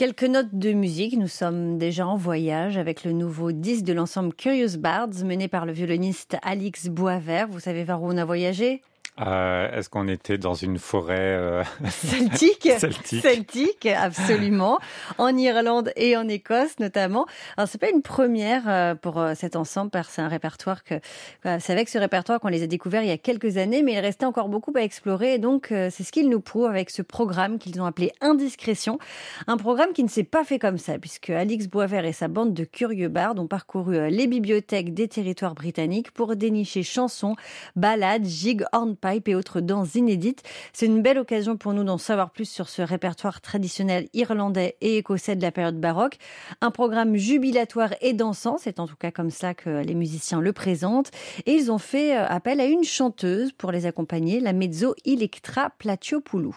Quelques notes de musique. Nous sommes déjà en voyage avec le nouveau disque de l'ensemble Curious Bards mené par le violoniste Alix Boisvert. Vous savez vers où on a voyagé? Euh, Est-ce qu'on était dans une forêt euh, celtique, celtique absolument, en Irlande et en Écosse notamment. Alors c'est pas une première euh, pour cet ensemble, parce que c'est un répertoire que c'est avec ce répertoire qu'on les a découverts il y a quelques années, mais il restait encore beaucoup à explorer. Et donc c'est ce qu'ils nous prouvent avec ce programme qu'ils ont appelé Indiscrétion, un programme qui ne s'est pas fait comme ça, puisque Alix Boisvert et sa bande de curieux bards ont parcouru les bibliothèques des territoires britanniques pour dénicher chansons, ballades, gigs, hornpipes et autres danses inédites. C'est une belle occasion pour nous d'en savoir plus sur ce répertoire traditionnel irlandais et écossais de la période baroque. Un programme jubilatoire et dansant, c'est en tout cas comme ça que les musiciens le présentent. Et ils ont fait euh, appel à une chanteuse pour les accompagner, la mezzo Electra Platiopoulou.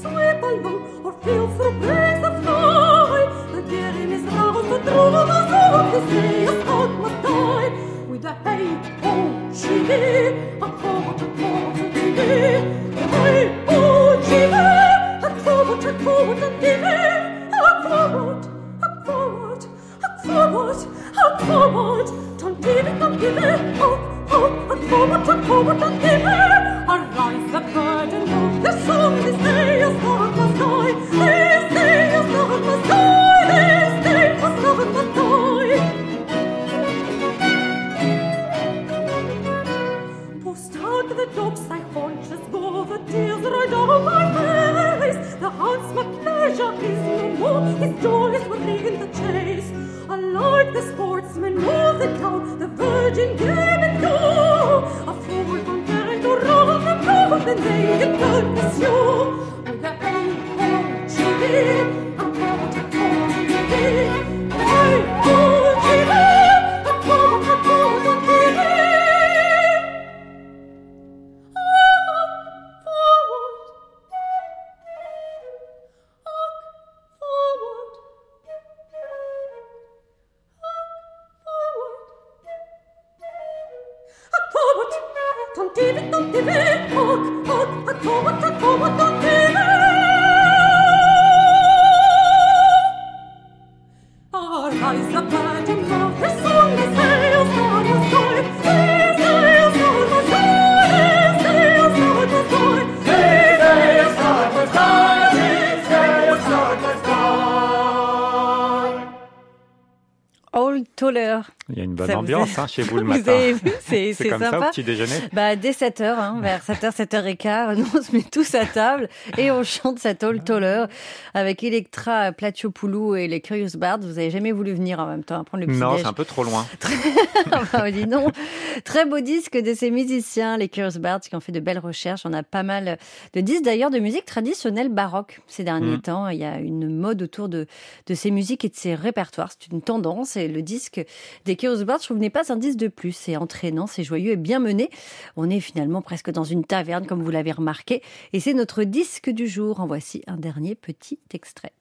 sleep alone or feel for breath of joy. The dear in his love to throw the soul to see a thought with the hate, oh, she. boys were playing the chase. Alike the sportsman of the town, the virgin came and go. A forward on to roll the probe, and they could pursue. Il y a une bonne Ça ambiance hein, chez vous le Vous matin. avez vu, c'est C'est c'est comme ça au petit déjeuner Bah, dès 7h, hein, vers 7h, 7h15, nous on se met tous à table et on chante cette Old Toller avec Electra Platiopoulou et les Curious Bards. Vous avez jamais voulu venir en même temps à prendre le petit Non, déj. c'est un peu trop loin. Enfin, dis non. Très beau disque de ces musiciens, les Curious Bards, qui ont fait de belles recherches. On a pas mal de disques d'ailleurs de musique traditionnelle baroque ces derniers Mm. temps. Il y a une mode autour de, de ces musiques et de ces répertoires. C'est une tendance et le disque des Curious Bards, je trouve, pas un disque de plus. C'est entraînant, c'est joyeux et bien mené. On est finalement presque dans une taverne, comme vous l'avez remarqué. Et c'est notre disque du jour. En voici un dernier petit extrait.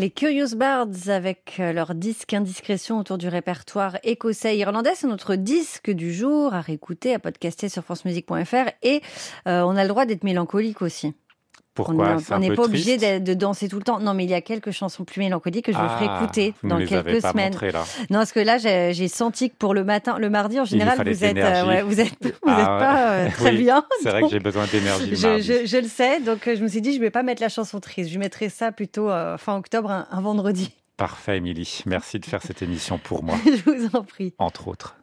Les Curious Birds avec euh, leur disque Indiscrétion autour du répertoire écossais irlandais, c'est notre disque du jour à réécouter, à podcaster sur francemusique.fr et euh, on a le droit d'être mélancolique aussi. Pourquoi On n'est pas obligé de, danser tout le temps. Non, mais il y a quelques chansons plus mélancoliques que je vous ferai Ah, écouter vous dans les quelques avez pas semaines. là. Non, parce que là, j'ai senti que pour le matin, le mardi en général, vous êtes, euh, ouais, vous êtes, vous êtes Ah ouais. pas euh, très Oui, bien. C'est vrai que j'ai besoin d'énergie Je, mardi. je- je le sais, donc euh, je me suis dit, je vais pas mettre la chanson triste. Je mettrai ça plutôt euh, fin octobre, un- un vendredi. Parfait, Émilie. Merci de faire cette émission pour moi, je vous en prie. entre autres.